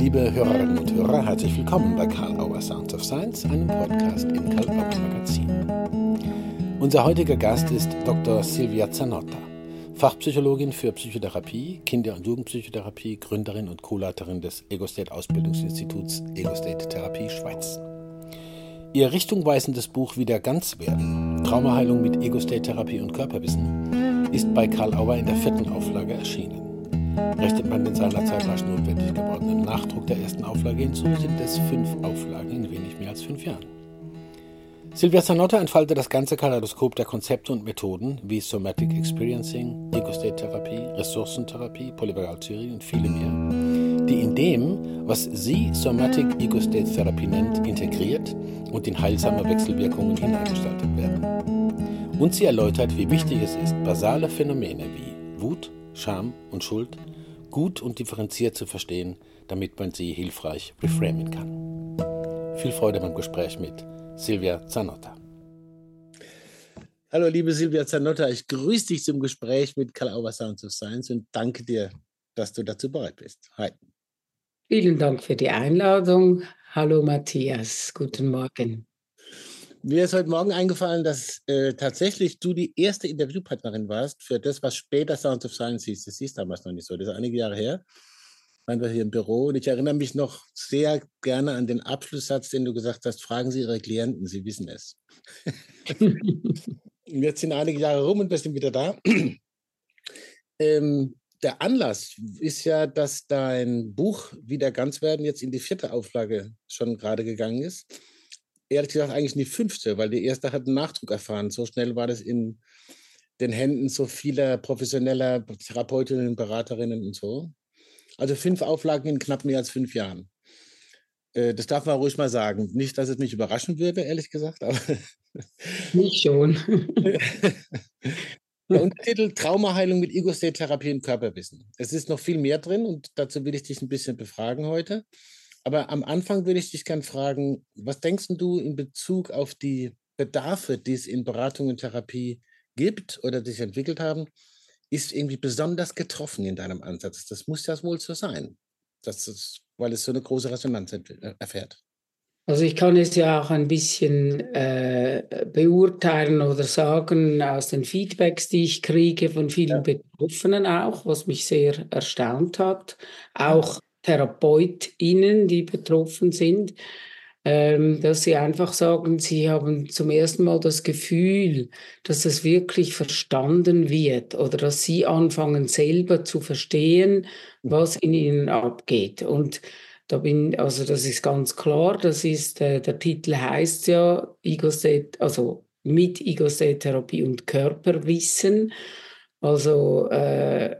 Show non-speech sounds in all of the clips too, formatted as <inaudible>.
Liebe Hörerinnen und Hörer, herzlich willkommen bei Karl Auer Sounds of Science, einem Podcast im Karl Auer Magazin. Unser heutiger Gast ist Dr. Silvia Zanotta, Fachpsychologin für Psychotherapie, Kinder- und Jugendpsychotherapie, Gründerin und Co-Leiterin des Egostate Ausbildungsinstituts Egostate Therapie Schweiz. Ihr richtungweisendes Buch Wieder ganz werden, Traumaheilung mit Ego-State-Therapie und Körperwissen, ist bei Karl Auer in der vierten Auflage erschienen. Rechnet man den seinerzeit rasch notwendig gewordenen Nachdruck der ersten Auflage hinzu, sind es fünf Auflagen in wenig mehr als fünf Jahren. Silvia Zanotta entfaltet das ganze Kaleidoskop der Konzepte und Methoden wie Somatic Experiencing, Ego-State-Therapie, Ressourcentherapie, Polyvagaltheorie und viele mehr, die in dem, was sie Somatic Ego-State-Therapie nennt, integriert und in heilsame Wechselwirkungen hineingestaltet werden. Und sie erläutert, wie wichtig es ist, basale Phänomene wie Wut, Scham und Schuld gut und differenziert zu verstehen, damit man sie hilfreich reframen kann. Viel Freude beim Gespräch mit Silvia Zanotta. Hallo, liebe Silvia Zanotta, ich grüße dich zum Gespräch mit Kalauber Sounds of Science und danke dir, dass du dazu bereit bist. Hi. Vielen Dank für die Einladung. Hallo Matthias, guten Morgen. Mir ist heute Morgen eingefallen, dass äh, tatsächlich du die erste Interviewpartnerin warst für das, was später Sounds of Science hieß. Das hieß damals noch nicht so. Das ist einige Jahre her. Waren wir hier im Büro und ich erinnere mich noch sehr gerne an den Abschlusssatz, den du gesagt hast: Fragen Sie Ihre Klienten, Sie wissen es. <laughs> Jetzt sind einige Jahre rum und wir sind wieder da. ähm, der Anlass ist ja, dass dein Buch Wieder ganz werden jetzt in die vierte Auflage schon gerade gegangen ist. Ehrlich gesagt eigentlich in die fünfte, weil die erste hat einen Nachdruck erfahren. So schnell war das in den Händen so vieler professioneller Therapeutinnen, Beraterinnen und so. Also fünf Auflagen in knapp mehr als fünf Jahren. Äh, das darf man ruhig mal sagen. Nicht, dass es mich überraschen würde, ehrlich gesagt, aber. <laughs> Mich schon. <laughs> Der Untertitel Traumaheilung mit Ego-State-Therapie im Körperwissen. Es ist noch viel mehr drin und dazu will ich dich ein bisschen befragen heute. Aber am Anfang würde ich dich gerne fragen, was denkst du in Bezug auf die Bedarfe, die es in Beratung und Therapie gibt oder die sich entwickelt haben, ist irgendwie besonders getroffen in deinem Ansatz? Das muss ja wohl so sein, das ist, weil es so eine große Resonanz erfährt. Also ich kann es ja auch ein bisschen äh, beurteilen oder sagen aus den Feedbacks, die ich kriege von vielen ja. Betroffenen auch, was mich sehr erstaunt hat. Auch TherapeutInnen, die betroffen sind, ähm, dass sie einfach sagen, sie haben zum ersten Mal das Gefühl, dass es wirklich verstanden wird oder dass sie anfangen selber zu verstehen, was in ihnen abgeht. Und da bin, also das ist ganz klar, das ist, äh, der Titel heißt ja Ego-State, also mit Ego-State-Therapie und Körperwissen. Also äh,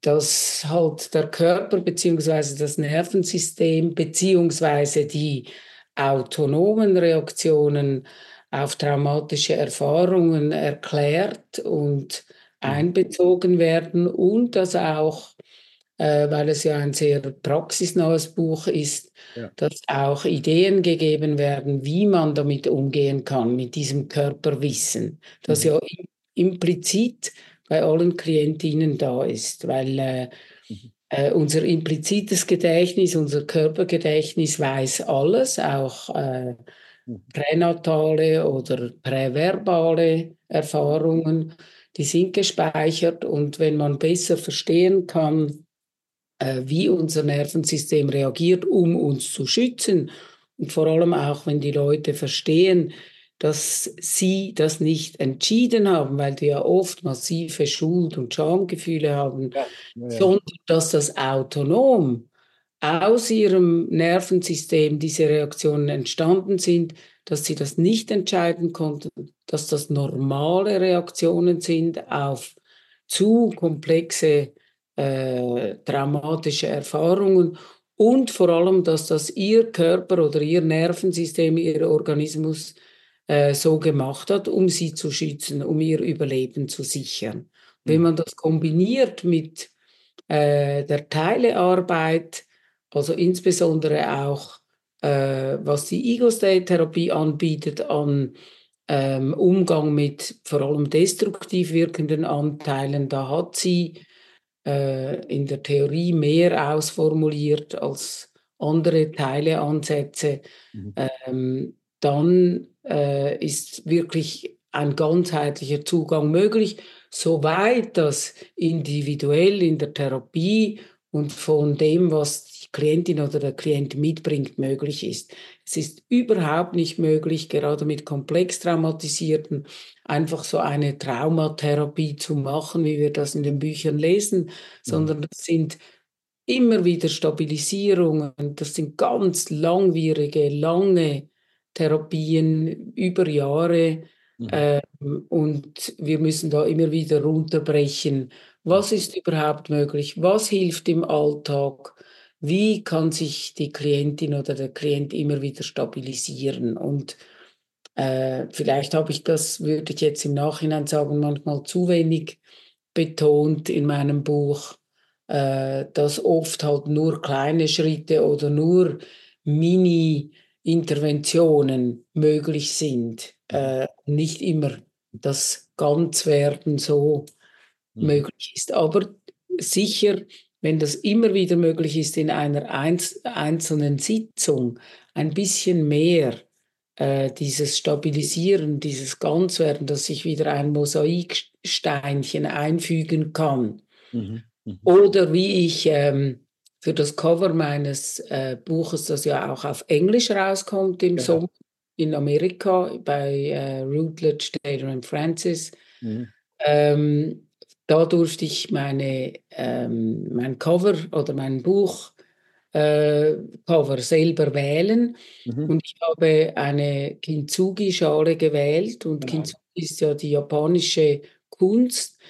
dass halt der Körper beziehungsweise das Nervensystem beziehungsweise die autonomen Reaktionen auf traumatische Erfahrungen erklärt und mhm. einbezogen werden und dass auch äh, weil es ja ein sehr praxisnahes Buch ist, ja. dass auch Ideen gegeben werden, wie man damit umgehen kann, mit diesem Körperwissen, das mhm. ja implizit bei allen Klientinnen da ist, weil äh, mhm. äh, unser implizites Gedächtnis, unser Körpergedächtnis weiß alles, auch äh, mhm. pränatale oder präverbale Erfahrungen, die sind gespeichert und wenn man besser verstehen kann, äh, wie unser Nervensystem reagiert, um uns zu schützen. Und vor allem auch, wenn die Leute verstehen, dass sie das nicht entschieden haben, weil die ja oft massive Schuld- und Schamgefühle haben, ja, ja. sondern dass das autonom aus ihrem Nervensystem diese Reaktionen entstanden sind, dass sie das nicht entscheiden konnten, dass das normale Reaktionen sind auf zu komplexe äh, traumatische Erfahrungen und vor allem, dass das ihr Körper oder ihr Nervensystem, ihr Organismus äh, so gemacht hat, um sie zu schützen, um ihr Überleben zu sichern. Wenn mhm. man das kombiniert mit äh, der Teilearbeit, also insbesondere auch äh, was die Ego-State-Therapie anbietet an ähm, Umgang mit vor allem destruktiv wirkenden Anteilen, da hat sie äh, in der Theorie mehr ausformuliert als andere Teile ansetze, mhm. ähm, dann äh, ist wirklich ein ganzheitlicher Zugang möglich, soweit das individuell in der Therapie und von dem, was die Klientin oder der Klient mitbringt, möglich ist. Es ist überhaupt nicht möglich, gerade mit komplex traumatisierten, einfach so eine Traumatherapie zu machen, wie wir das in den Büchern lesen, sondern das sind immer wieder Stabilisierungen, das sind ganz langwierige, lange Therapien über Jahre. Mhm. Ähm, und wir müssen da immer wieder runterbrechen. Was ist überhaupt möglich? Was hilft im Alltag? Wie kann sich die Klientin oder der Klient immer wieder stabilisieren? Und äh, vielleicht habe ich das, würde ich jetzt im Nachhinein sagen, manchmal zu wenig betont in meinem Buch, äh, dass oft halt nur kleine Schritte oder nur Mini-Interventionen möglich sind. Mhm. Äh, nicht immer das Ganzwerden so mhm. möglich ist. Aber sicher, wenn das immer wieder möglich ist, in einer einz einzelnen Sitzung ein bisschen mehr äh, dieses Stabilisieren, dieses Ganzwerden, dass ich wieder ein Mosaiksteinchen einfügen kann. Mhm. Mhm. Oder wie ich ähm, für das Cover meines äh, Buches, das ja auch auf Englisch rauskommt im ja. Sommer in Amerika bei äh, Routledge, Taylor und Francis, mhm. ähm, da durfte ich meine, ähm, mein Cover oder mein Buch äh, Cover selber wählen. Mhm. Und ich habe eine Kintsugi-Schale gewählt. Und genau. Kintsugi ist ja die japanische Kunst,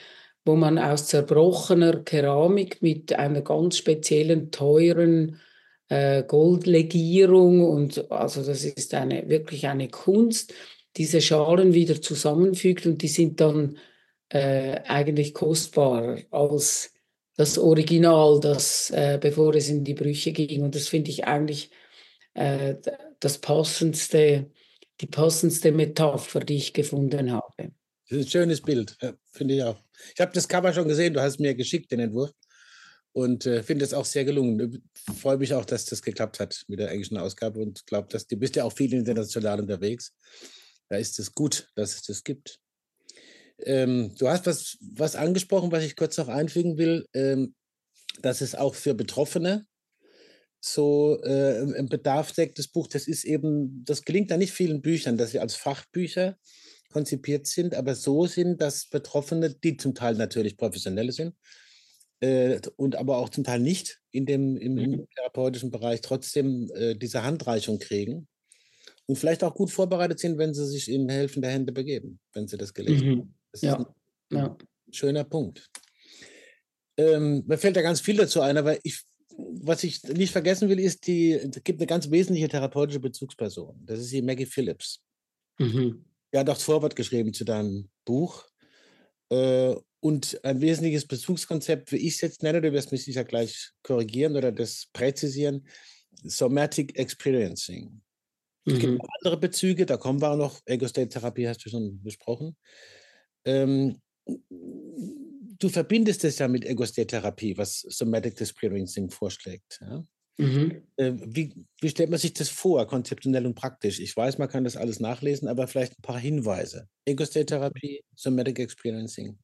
wo man aus zerbrochener Keramik mit einer ganz speziellen, teuren äh, Goldlegierung und also das ist eine, wirklich eine Kunst, diese Schalen wieder zusammenfügt und die sind dann äh, eigentlich kostbarer als das Original, das, äh, bevor es in die Brüche ging. Und das finde ich eigentlich äh, das passendste, die passendste Metapher, die ich gefunden habe. Das ist ein schönes Bild, ja, finde ich auch. Ich habe das Cover schon gesehen, du hast mir geschickt, den Entwurf. Und äh, finde es auch sehr gelungen. Ich freue mich auch, dass das geklappt hat mit der englischen Ausgabe und glaube, dass du bist ja auch viel international unterwegs. Da ist es gut, dass es das gibt. Ähm, du hast was, was angesprochen, was ich kurz noch einfügen will, ähm, dass es auch für Betroffene so äh, ein Bedarf deckt, das Buch. Das ist eben, das gelingt da nicht vielen Büchern, dass sie als Fachbücher konzipiert sind, aber so sind, dass Betroffene, die zum Teil natürlich professionelle sind, äh, und aber auch zum Teil nicht in dem, im, mhm. therapeutischen Bereich trotzdem äh, diese Handreichung kriegen und vielleicht auch gut vorbereitet sind, wenn sie sich in helfende Hände begeben, wenn sie das gelesen mhm. haben. Das ja. ist ein, ja. schöner Punkt. Ähm, mir fällt da ganz viel dazu ein, aber ich, was ich nicht vergessen will, ist, die, es gibt eine ganz wesentliche therapeutische Bezugsperson. Das ist die Maggie Phillips. Mhm. Auch das Vorwort geschrieben zu deinem Buch. Äh, und ein wesentliches Bezugskonzept, wie ich es jetzt nenne, du wirst mich sicher gleich korrigieren oder das präzisieren, Somatic Experiencing. Es gibt mhm. andere Bezüge, da kommen wir auch noch. Ego-State-Therapie hast du schon besprochen. Ähm, du verbindest es ja mit Ego-State-Therapie, was Somatic Experiencing vorschlägt. Ja? Mhm. Äh, wie, wie, stellt man sich das vor, konzeptionell und praktisch? Ich weiß, man kann das alles nachlesen, aber vielleicht ein paar Hinweise. Ego-State-Therapie, Somatic Experiencing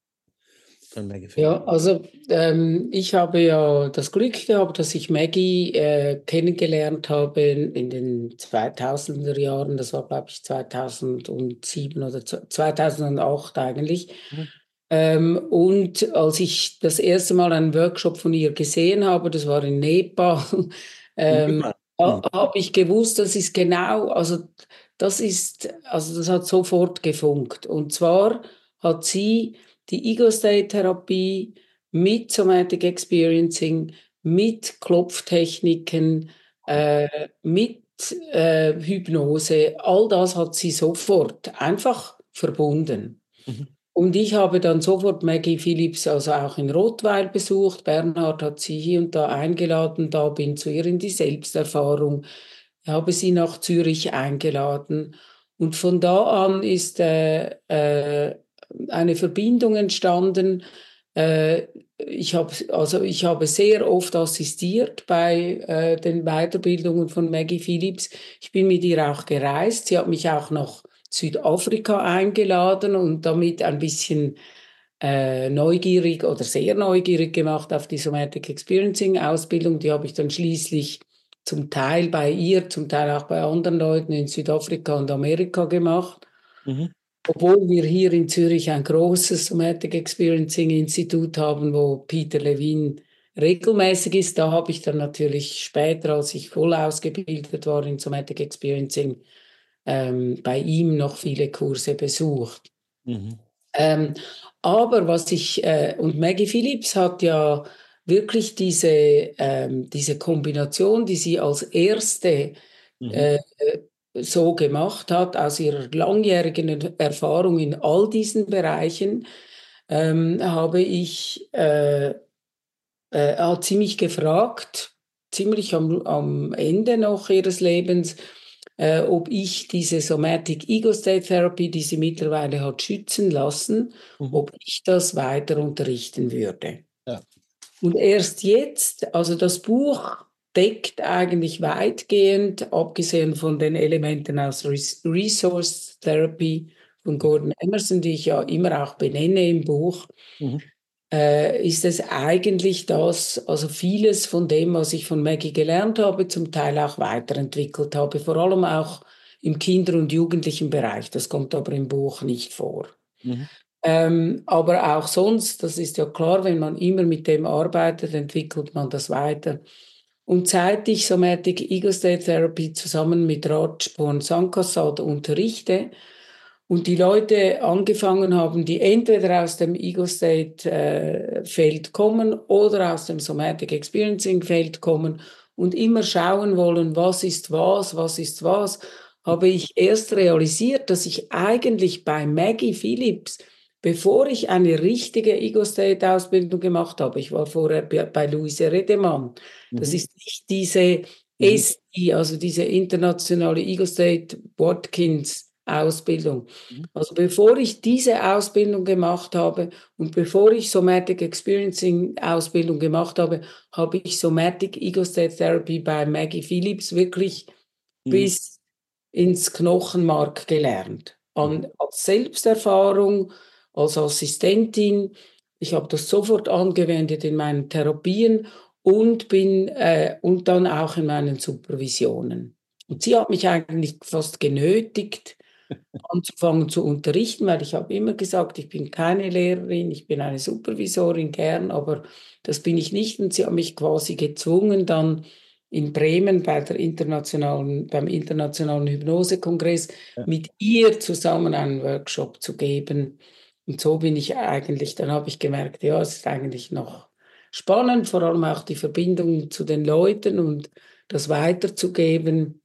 von Maggie Ja, also ähm, ich habe ja das Glück gehabt, dass ich Maggie äh, kennengelernt habe in den 2000er Jahren. Das war, glaube ich, 2007 oder 2008 eigentlich. Mhm. Ähm, und als ich das erste Mal einen Workshop von ihr gesehen habe, das war in Nepal, <laughs> ähm, mhm. habe ich gewusst, das ist genau, also das ist, also das hat sofort gefunkt. Und zwar hat sie die Ego-State-Therapie mit Somatic Experiencing, mit Klopftechniken, äh, mit äh, Hypnose, all das hat sie sofort einfach verbunden. Mhm. Und ich habe dann sofort Maggie Phillips also auch in Rottweil besucht. Bernhard hat sie hier und da eingeladen, da bin zu ihr in die Selbsterfahrung. Ich habe sie nach Zürich eingeladen. Und von da an ist äh, äh, eine Verbindung entstanden, Äh, ich, hab, also ich habe sehr oft assistiert bei äh, den Weiterbildungen von Maggie Phillips. Ich bin mit ihr auch gereist. Sie hat mich auch nach Südafrika eingeladen und damit ein bisschen äh, neugierig oder sehr neugierig gemacht auf die Somatic Experiencing Ausbildung. Die habe ich dann schließlich zum Teil bei ihr, zum Teil auch bei anderen Leuten in Südafrika und Amerika gemacht. Mhm. Obwohl wir hier in Zürich ein großes Somatic Experiencing Institut haben, wo Peter Levin regelmäßig ist, da habe ich dann natürlich später, als ich voll ausgebildet war in Somatic Experiencing, ähm, bei ihm noch viele Kurse besucht. Mhm. Ähm, aber was ich, äh, und Maggie Phillips hat ja wirklich diese, ähm, diese Kombination, die sie als erste mhm. äh, so gemacht hat, aus ihrer langjährigen Erfahrung in all diesen Bereichen, ähm, habe ich, äh, äh, hat sie mich gefragt, ziemlich am, am Ende noch ihres Lebens, äh, ob ich diese Somatic Ego State Therapy, die sie mittlerweile hat schützen lassen, mhm. ob ich das weiter unterrichten würde. Ja. Und erst jetzt, also das Buch deckt eigentlich weitgehend, abgesehen von den Elementen aus Resource Therapy von Gordon Emerson, die ich ja immer auch benenne im Buch, mhm. Äh, ist es eigentlich das, also vieles von dem, was ich von Maggie gelernt habe, zum Teil auch weiterentwickelt habe, vor allem auch im Kinder- und Jugendlichen Bereich. Das kommt aber im Buch nicht vor. Mhm. Ähm, aber auch sonst, das ist ja klar, wenn man immer mit dem arbeitet, entwickelt man das weiter. Und seit ich Somatic Ego State Therapy zusammen mit Raj Porn Sankasad unterrichte und die Leute angefangen haben, die entweder aus dem Ego State äh, Feld kommen oder aus dem Somatic Experiencing Feld kommen und immer schauen wollen, was ist was, was ist was, habe ich erst realisiert, dass ich eigentlich bei Maggie Phillips bevor ich eine richtige Ego-State-Ausbildung gemacht habe, ich war vorher bei Luise Redemann, das mhm. ist nicht diese mhm. SI, also diese internationale Ego-State Watkins Ausbildung. Mhm. Also bevor ich diese Ausbildung gemacht habe und bevor ich Somatic Experiencing Ausbildung gemacht habe, habe ich Somatic Ego State Therapy bei Maggie Phillips wirklich mhm. bis ins Knochenmark gelernt. An, mhm. als Selbsterfahrung, als Assistentin. Ich habe das sofort angewendet in meinen Therapien und bin äh, und dann auch in meinen Supervisionen. Und sie hat mich eigentlich fast genötigt, anzufangen zu unterrichten, weil ich habe immer gesagt, ich bin keine Lehrerin, ich bin eine Supervisorin gern, aber das bin ich nicht. Und sie hat mich quasi gezwungen, dann in Bremen bei der internationalen, beim Internationalen Hypnosekongress ja. mit ihr zusammen einen Workshop zu geben und so bin ich eigentlich, dann habe ich gemerkt, ja, es ist eigentlich noch spannend, vor allem auch die Verbindung zu den Leuten und das weiterzugeben.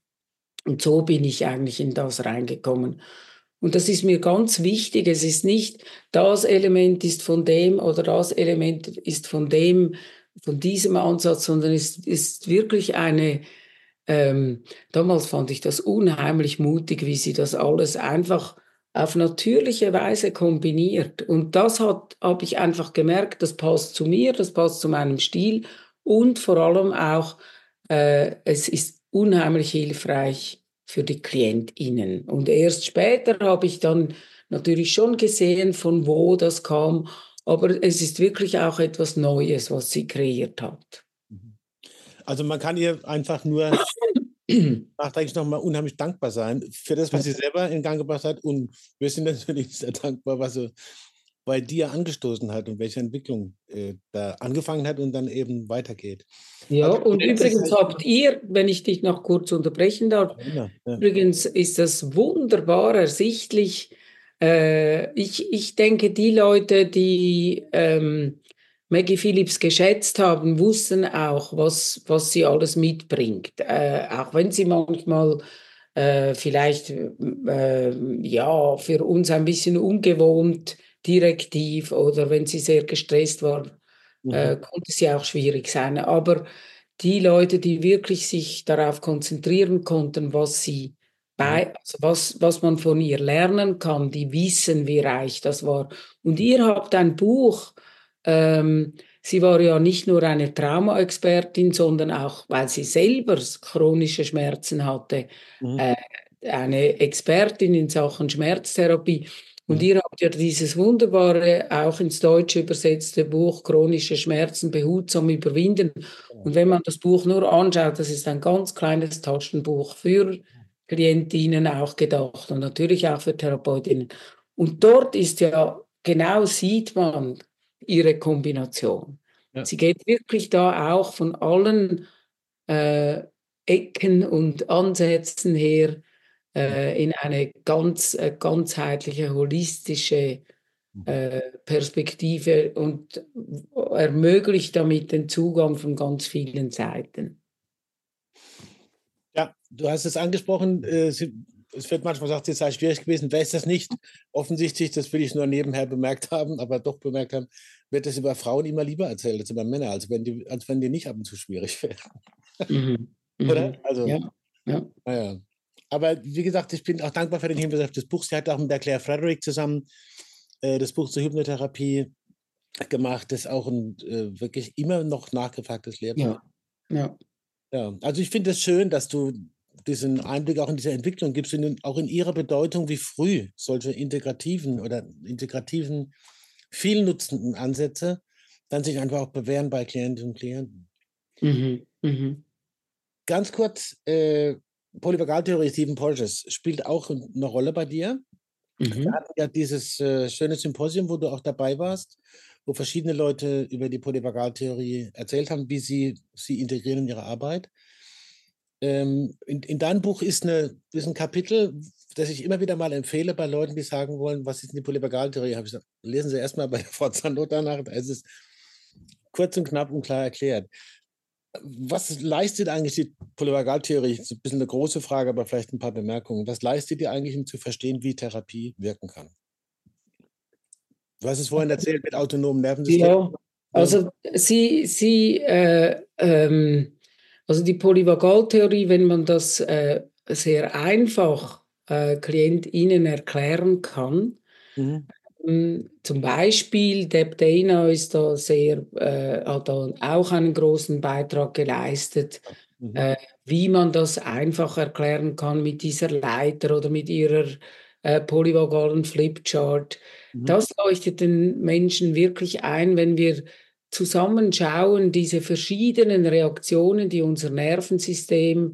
Und so bin ich eigentlich in das reingekommen. Und das ist mir ganz wichtig. Es ist nicht, das Element ist von dem oder das Element ist von dem, von diesem Ansatz, sondern es ist wirklich eine, ähm, damals fand ich das unheimlich mutig, wie sie das alles einfach auf natürliche Weise kombiniert. Und das hat, habe ich einfach gemerkt, das passt zu mir, das passt zu meinem Stil und vor allem auch, äh, es ist unheimlich hilfreich für die KlientInnen. Und erst später habe ich dann natürlich schon gesehen, von wo das kam, aber es ist wirklich auch etwas Neues, was sie kreiert hat. Also man kann ihr einfach nur <coughs> nachträglich nochmal unheimlich dankbar sein für das, was sie selber in Gang gebracht hat. Und wir sind natürlich sehr dankbar, was sie bei dir angestoßen hat und welche Entwicklung äh, da angefangen hat und dann eben weitergeht. Ja, also, und übrigens habt ihr, wenn ich dich noch kurz unterbrechen darf, ja, ja. übrigens ist das wunderbar ersichtlich. Äh, ich, ich denke, die Leute, die ähm, Maggie Phillips geschätzt haben, wussten auch, was, was sie alles mitbringt. Äh, auch wenn sie manchmal äh, vielleicht äh, ja, für uns ein bisschen ungewohnt direktiv oder wenn sie sehr gestresst war, äh, mhm. konnte sie auch schwierig sein. Aber die Leute, die wirklich sich darauf konzentrieren konnten, was sie bei, mhm. also was, was man von ihr lernen kann, die wissen, wie reich das war. Und ihr habt ein Buch, Ähm, sie war ja nicht nur eine Traumaexpertin, sondern auch, weil sie selber chronische Schmerzen hatte, mhm. äh, eine Expertin in Sachen Schmerztherapie. Und mhm. ihr habt ja dieses wunderbare, auch ins Deutsche übersetzte Buch Chronische Schmerzen behutsam überwinden. Und wenn man das Buch nur anschaut, das ist ein ganz kleines Taschenbuch für Klientinnen auch gedacht und natürlich auch für Therapeutinnen. Und dort ist ja genau sieht man ihre Kombination. Ja. Sie geht wirklich da auch von allen äh, Ecken und Ansätzen her äh, in eine ganz äh, ganzheitliche, holistische mhm. äh, Perspektive und ermöglicht damit den Zugang von ganz vielen Seiten. Ja, du hast es angesprochen, äh, es wird manchmal gesagt, es sei schwierig gewesen. Wer ist das nicht? Offensichtlich, das will ich nur nebenher bemerkt haben, aber doch bemerkt haben, wird das über Frauen immer lieber erzählt als über Männer, als wenn die, als wenn die nicht ab und zu schwierig <laughs> wären. Mhm. Oder? Mhm. Also, ja. ja. Naja. Aber wie gesagt, ich bin auch dankbar für den Hinweis auf das Buch. Sie hat auch mit der Claire Frederick zusammen äh, das Buch zur Hypnotherapie gemacht. Das ist auch ein äh, wirklich immer noch nachgefragtes Lehrbuch. Ja. ja. ja. Also ich finde es das schön, dass du diesen Einblick auch in diese Entwicklung gibst, in, auch in ihrer Bedeutung, wie früh solche integrativen oder integrativen, vielnutzenden Ansätze dann sich einfach auch bewähren bei Klientinnen und Klienten. Mhm. Mhm. Ganz kurz, äh, Polyvagaltheorie Stephen Porges spielt auch eine Rolle bei dir. Mhm. Wir hatten ja dieses äh, schöne Symposium, wo du auch dabei warst, wo verschiedene Leute über die Polyvagaltheorie erzählt haben, wie sie sie integrieren in ihre Arbeit. Ähm, in, in deinem Buch ist, eine, ist ein Kapitel, das ich immer wieder mal empfehle bei Leuten, die sagen wollen, was ist denn die Polyvagaltheorie? Habe ich gesagt, lesen Sie erstmal bei der Frau Zanota nach. Es ist kurz und knapp und klar erklärt. Was leistet eigentlich die Polyvagaltheorie? Das ist ein bisschen eine große Frage, aber vielleicht ein paar Bemerkungen. Was leistet die eigentlich, um zu verstehen, wie Therapie wirken kann? Du hast es vorhin erzählt mit autonomen Nervensystemen. Ja, also sie, sie äh, ähm, also die Polyvagaltheorie, wenn man das äh, sehr einfach äh, KlientInnen erklären kann, mhm. Ähm, zum Beispiel Deb Dana ist da sehr, äh, hat da auch einen großen Beitrag geleistet, mhm. äh, wie man das einfach erklären kann mit dieser Leiter oder mit ihrer äh, polyvagalen Flipchart. Mhm. Das leuchtet den Menschen wirklich ein, wenn wir zusammenschauen, diese verschiedenen Reaktionen, die unser Nervensystem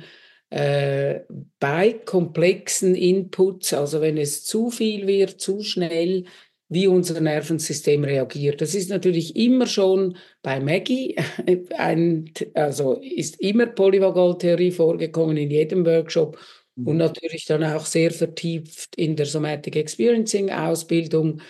äh, bei komplexen Inputs, also wenn es zu viel wird, zu schnell, wie unser Nervensystem reagiert. Das ist natürlich immer schon bei Maggie, <laughs> ein, also ist immer Polyvagaltheorie vorgekommen in jedem Workshop mhm. und natürlich dann auch sehr vertieft in der Somatic Experiencing Ausbildung.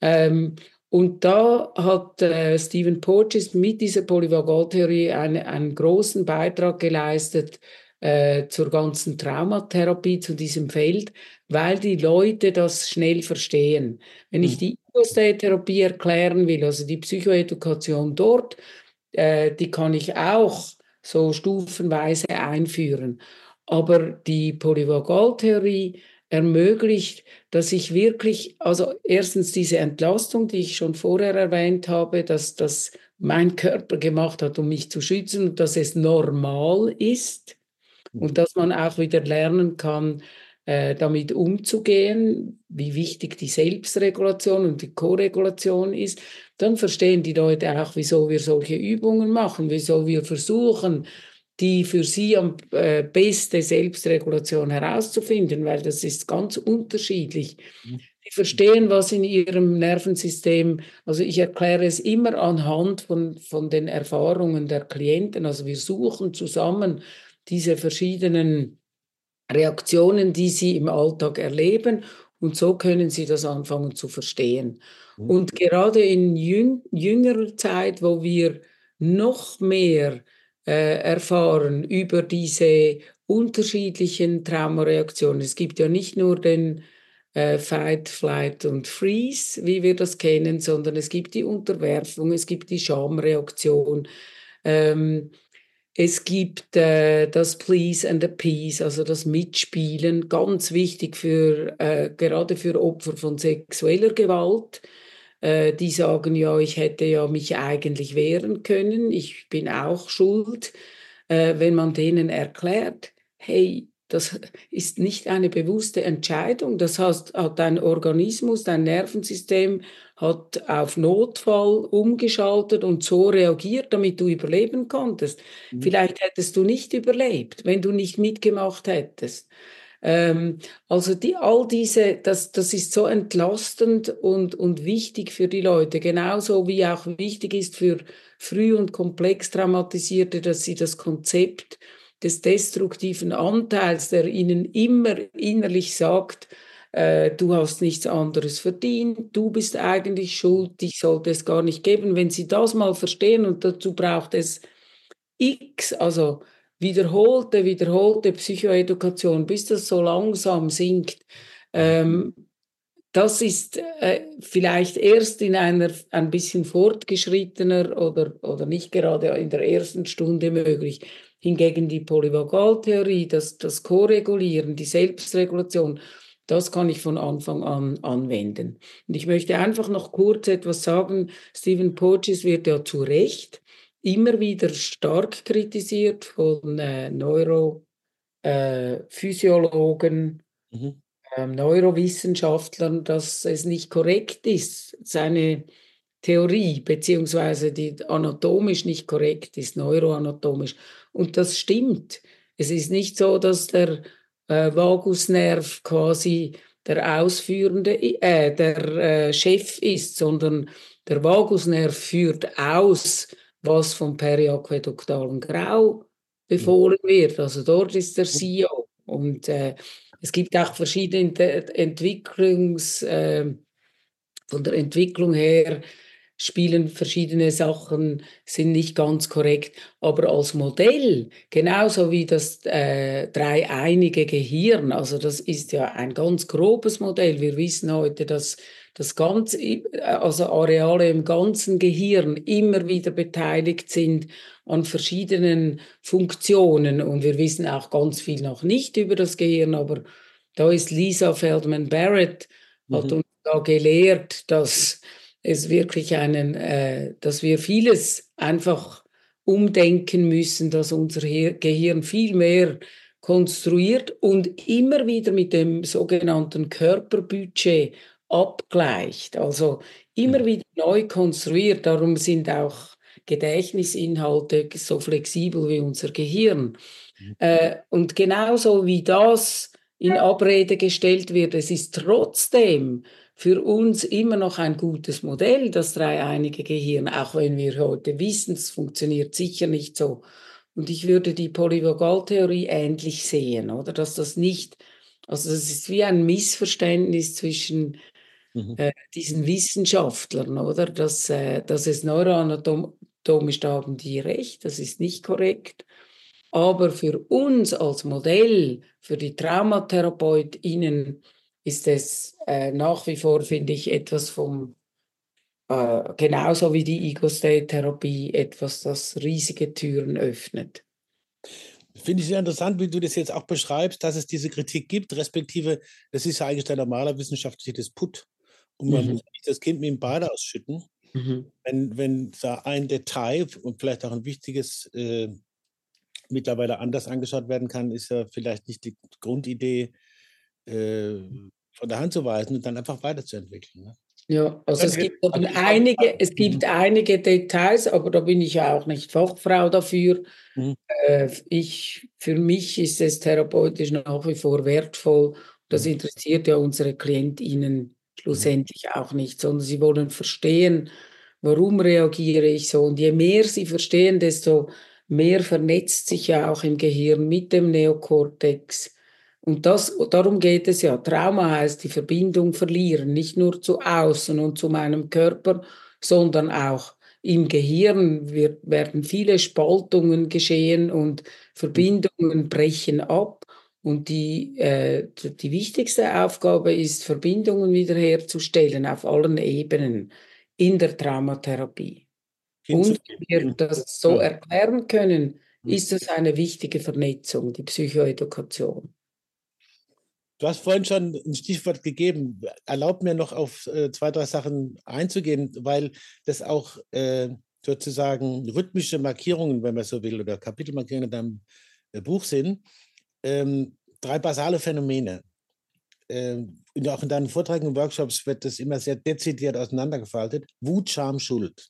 Ähm, und da hat äh, Stephen Porges mit dieser Polyvagaltheorie eine, einen großen Beitrag geleistet äh, zur ganzen Traumatherapie, zu diesem Feld, weil die Leute das schnell verstehen. Wenn ich mhm. die Ego-State-Therapie erklären will, also die Psychoedukation dort, äh, die kann ich auch so stufenweise einführen. Aber die Polyvagaltheorie ermöglicht, dass ich wirklich, also erstens diese Entlastung, die ich schon vorher erwähnt habe, dass das mein Körper gemacht hat, um mich zu schützen und dass es normal ist und dass man auch wieder lernen kann, äh, damit umzugehen, wie wichtig die Selbstregulation und die Koregulation ist, dann verstehen die Leute auch, wieso wir solche Übungen machen, wieso wir versuchen, die für sie am äh, beste Selbstregulation herauszufinden, weil das ist ganz unterschiedlich. Mhm. Die verstehen, was in ihrem Nervensystem, also ich erkläre es immer anhand von, von den Erfahrungen der Klienten. Also wir suchen zusammen diese verschiedenen Reaktionen, die sie im Alltag erleben und so können sie das anfangen zu verstehen. Mhm. Und gerade in jüng jüngerer Zeit, wo wir noch mehr äh, erfahren über diese unterschiedlichen Traumareaktionen. Es gibt ja nicht nur den äh, Fight, Flight und Freeze, wie wir das kennen, sondern es gibt die Unterwerfung, es gibt die Schamreaktion. Ähm, es gibt äh, das Please and Appease, also das Mitspielen, ganz wichtig für äh, gerade für Opfer von sexueller Gewalt. äh, die sagen, ja, ich hätte ja mich eigentlich wehren können, ich bin auch schuld, äh, wenn man denen erklärt, hey, das ist nicht eine bewusste Entscheidung. Das heißt, hat dein Organismus, dein Nervensystem hat auf Notfall umgeschaltet und so reagiert, damit du überleben konntest. Mhm. Vielleicht hättest du nicht überlebt, wenn du nicht mitgemacht hättest. Ähm, also die, all diese, das, das ist so entlastend und, und wichtig für die Leute, genauso wie auch wichtig ist für früh und komplex Traumatisierte, dass sie das Konzept des destruktiven Anteils, der ihnen immer innerlich sagt, äh, du hast nichts anderes verdient, du bist eigentlich schuld, dich sollte es gar nicht geben. Wenn sie das mal verstehen und dazu braucht es X, also wiederholte, wiederholte Psychoedukation, bis das so langsam sinkt. Ähm, das ist äh, vielleicht erst in einer ein bisschen fortgeschrittener oder, oder nicht gerade in der ersten Stunde möglich. Hingegen die Polyvagaltheorie, das, das Co-Regulieren, die Selbstregulation, das kann ich von Anfang an anwenden. Und ich möchte einfach noch kurz etwas sagen. Stephen Porges wird ja zu Recht immer wieder stark kritisiert von äh, Neurophysiologen, äh, mhm. äh, Neurowissenschaftlern, dass es nicht korrekt ist, seine Theorie, beziehungsweise die anatomisch nicht korrekt ist, neuroanatomisch. Und das stimmt. Es ist nicht so, dass der äh, Vagusnerv quasi der ausführende, äh, der äh, Chef ist, sondern der Vagusnerv führt aus, was vom periaquäduktalen Grau befohlen wird. Also dort ist der CEO. Und äh, es gibt auch verschiedene Entwicklungs, äh, von der Entwicklung her spielen verschiedene Sachen, sind nicht ganz korrekt. Aber als Modell, genauso wie das äh, dreieinige Gehirn, also das ist ja ein ganz grobes Modell. Wir wissen heute, dass das ganze, also Areale im ganzen Gehirn immer wieder beteiligt sind an verschiedenen Funktionen. Und wir wissen auch ganz viel noch nicht über das Gehirn, aber da ist Lisa Feldman Barrett, hat mhm. uns da gelehrt, dass es wirklich einen, äh, dass wir vieles einfach umdenken müssen, dass unser Gehirn viel mehr konstruiert und immer wieder mit dem sogenannten Körperbudget abgleicht. Also immer wieder neu konstruiert. Darum sind auch Gedächtnisinhalte so flexibel wie unser Gehirn. Mhm. Äh, und genauso wie das in Abrede gestellt wird, es ist trotzdem für uns immer noch ein gutes Modell, das dreieinige Gehirn, auch wenn wir heute wissen, es funktioniert sicher nicht so. Und ich würde die Polyvagaltheorie ähnlich sehen, oder? Dass das nicht, also das ist wie ein Missverständnis zwischen mhm. äh, diesen Wissenschaftlern, oder? Dass, äh, dass es neuroanatomisch da haben die recht, das ist nicht korrekt. Aber für uns als Modell, für die TraumatherapeutInnen, ist es äh, nach wie vor, finde ich, etwas vom, äh, genauso wie die Ego-State-Therapie, etwas, das riesige Türen öffnet. Finde ich sehr interessant, wie du das jetzt auch beschreibst, dass es diese Kritik gibt, respektive, das ist ja eigentlich der normale wissenschaftliche Disput. Und man mhm. muss nicht das Kind mit dem Bade ausschütten. Mhm. Wenn, wenn da ein Detail und vielleicht auch ein wichtiges äh, mittlerweile anders angeschaut werden kann, ist ja vielleicht nicht die Grundidee, äh, von der Hand zu weisen und dann einfach weiterzuentwickeln. Ne? Ja, also es gibt, einige, es gibt mhm. einige Details, aber da bin ich ja auch nicht Fachfrau dafür. Mhm. Äh, ich, für mich ist es therapeutisch nach wie vor wertvoll. Das mhm. interessiert ja unsere KlientInnen mhm. schlussendlich auch nicht, sondern sie wollen verstehen, warum reagiere ich so. Und je mehr sie verstehen, desto mehr vernetzt sich ja auch im Gehirn mit dem Neokortex und das, darum geht es ja. Trauma heißt die Verbindung verlieren, nicht nur zu außen und zu meinem Körper, sondern auch im Gehirn wird, werden viele Spaltungen geschehen und Verbindungen brechen ab. Und die, äh, die wichtigste Aufgabe ist, Verbindungen wiederherzustellen auf allen Ebenen in der Traumatherapie. Und wenn wir das so erklären können, ist es eine wichtige Vernetzung, die Psychoedukation. Du hast vorhin schon ein Stichwort gegeben. Erlaubt mir noch auf äh, zwei, drei Sachen einzugehen, weil das auch äh, sozusagen rhythmische Markierungen, wenn man so will, oder Kapitelmarkierungen in deinem äh, Buch sind. Ähm, drei basale Phänomene. Ähm, und auch in deinen Vorträgen und Workshops wird das immer sehr dezidiert auseinandergefaltet. Wut, Scham, Schuld.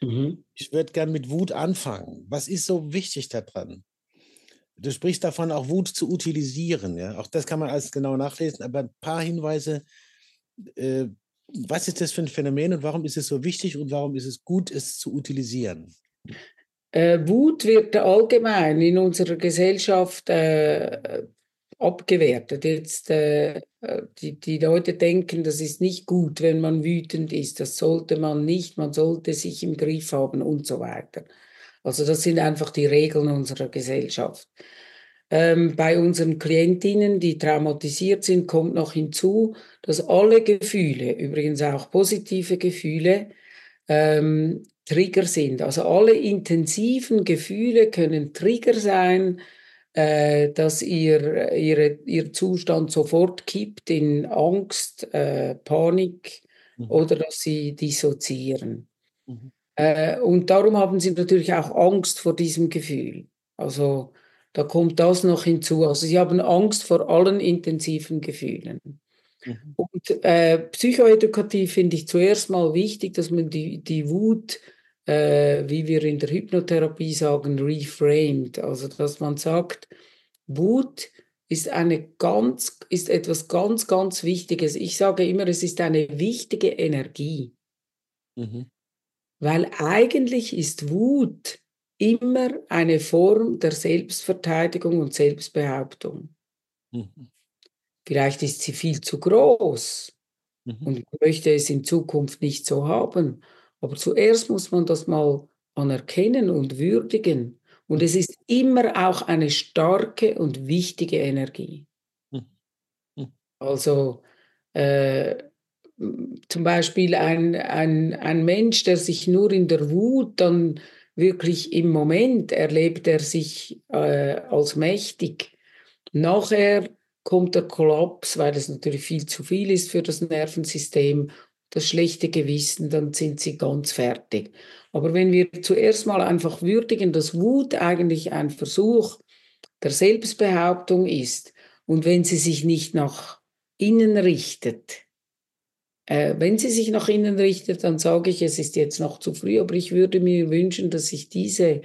Mhm. Ich würde gerne mit Wut anfangen. Was ist so wichtig daran? Du sprichst davon, auch Wut zu utilisieren. Ja? Auch das kann man alles genau nachlesen, aber ein paar Hinweise. Äh, was ist das für ein Phänomen und warum ist es so wichtig und warum ist es gut, es zu utilisieren? Äh, Wut wird allgemein in unserer Gesellschaft äh, abgewertet. Jetzt äh, die, die Leute denken, das ist nicht gut, wenn man wütend ist. Das sollte man nicht. Man sollte sich im Griff haben und so weiter. Also das sind einfach die Regeln unserer Gesellschaft. Ähm, bei unseren Klientinnen, die traumatisiert sind, kommt noch hinzu, dass alle Gefühle, übrigens auch positive Gefühle, ähm, Trigger sind. Also alle intensiven Gefühle können Trigger sein, äh, dass ihr, ihre, ihr Zustand sofort kippt in Angst, äh, Panik mhm. oder dass sie dissoziieren. Mhm. Äh, und darum haben sie natürlich auch Angst vor diesem Gefühl. Also da kommt das noch hinzu. Also sie haben Angst vor allen intensiven Gefühlen. Mhm. Und äh, psychoedukativ finde ich zuerst mal wichtig, dass man die, die Wut, äh, wie wir in der Hypnotherapie sagen, reframed. Also dass man sagt, Wut ist eine ganz, ist etwas ganz, ganz Wichtiges. Ich sage immer, es ist eine wichtige Energie. Mhm. Weil eigentlich ist Wut immer eine Form der Selbstverteidigung und Selbstbehauptung. Mhm. Vielleicht ist sie viel zu groß mhm. und möchte es in Zukunft nicht so haben. Aber zuerst muss man das mal anerkennen und würdigen. Und es ist immer auch eine starke und wichtige Energie. Mhm. Mhm. Also äh, zum Beispiel ein, ein, ein Mensch, der sich nur in der Wut dann wirklich im Moment erlebt er sich äh, als mächtig. Nachher kommt der Kollaps, weil es natürlich viel zu viel ist für das Nervensystem, das schlechte Gewissen, dann sind sie ganz fertig. Aber wenn wir zuerst mal einfach würdigen, dass Wut eigentlich ein Versuch der Selbstbehauptung ist und wenn sie sich nicht nach innen richtet, äh, wenn sie sich nach innen richtet, dann sage ich, es ist jetzt noch zu früh, aber ich würde mir wünschen, dass sich diese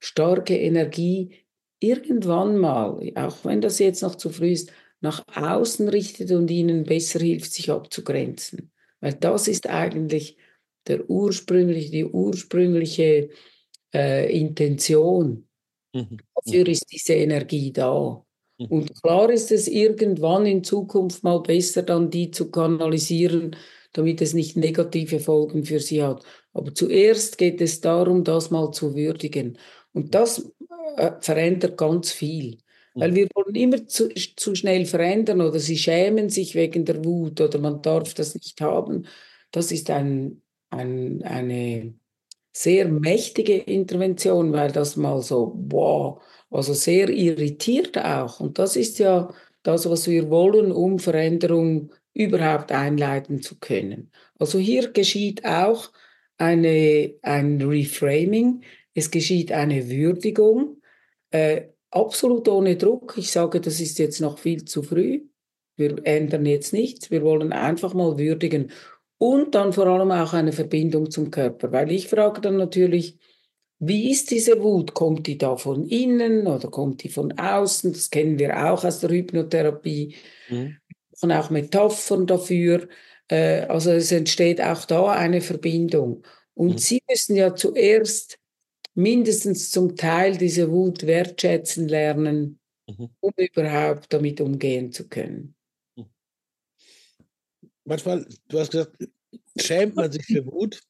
starke Energie irgendwann mal, auch wenn das jetzt noch zu früh ist, nach außen richtet und ihnen besser hilft, sich abzugrenzen. Weil das ist eigentlich der ursprüngliche, die ursprüngliche äh, Intention. Mhm. Dafür ist diese Energie da. Mhm. Und klar ist es irgendwann in Zukunft mal besser, dann die zu kanalisieren, damit es nicht negative Folgen für sie hat. Aber zuerst geht es darum, das mal zu würdigen. Und das äh, verändert ganz viel. Mhm. Weil wir wollen immer zu, zu schnell verändern oder sie schämen sich wegen der Wut oder man darf das nicht haben. Das ist ein, ein, eine sehr mächtige Intervention, weil das mal so, wow, also sehr irritiert auch. Und das ist ja das, was wir wollen, um Veränderung überhaupt einleiten zu können. Also hier geschieht auch eine, ein Reframing, es geschieht eine Würdigung, äh, absolut ohne Druck. Ich sage, das ist jetzt noch viel zu früh. Wir ändern jetzt nichts. Wir wollen einfach mal würdigen. Und dann vor allem auch eine Verbindung zum Körper. Weil ich frage dann natürlich, wie ist diese Wut? Kommt die da von innen oder kommt die von außen? Das kennen wir auch aus der Hypnotherapie. Mhm. Und auch Metaphern dafür. Äh, also es entsteht auch da eine Verbindung. Und mhm. Sie müssen ja zuerst mindestens zum Teil diese Wut wertschätzen lernen, mhm. um überhaupt damit umgehen zu können. Mhm. Manchmal, du hast gesagt, schämt man sich für Wut.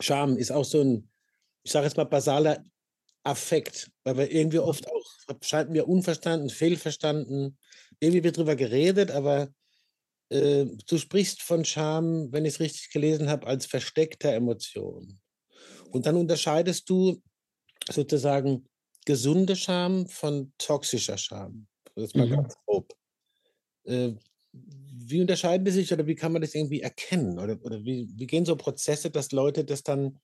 Scham ist auch so ein ich sage jetzt mal, basaler Affekt, weil wir irgendwie oft auch, scheint mir unverstanden, fehlverstanden, irgendwie wird drüber geredet, aber äh, du sprichst von Scham, wenn ich es richtig gelesen habe, als versteckter Emotion. Und dann unterscheidest du sozusagen gesunde Scham von toxischer Scham. Das ist mal mhm. ganz grob. äh, wie unterscheiden die sich oder wie kann man das irgendwie erkennen? Oder, oder wie, wie gehen so Prozesse, dass Leute das dann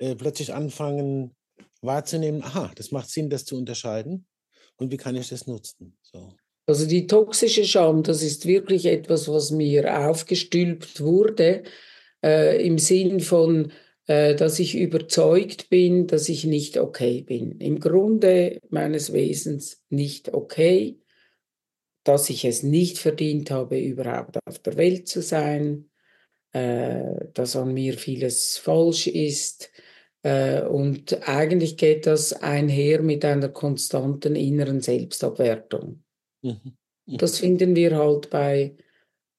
äh, plötzlich anfangen wahrzunehmen, aha, das macht Sinn, das zu unterscheiden und wie kann ich das nutzen? So. Also die toxische Scham, das ist wirklich etwas, was mir aufgestülpt wurde, äh, im Sinn von, äh, dass ich überzeugt bin, dass ich nicht okay bin. Im Grunde meines Wesens nicht okay, dass ich es nicht verdient habe, überhaupt auf der Welt zu sein, äh, dass an mir vieles falsch ist. Äh, und eigentlich geht das einher mit einer konstanten inneren Selbstabwertung. Mhm. Mhm. Das finden wir halt bei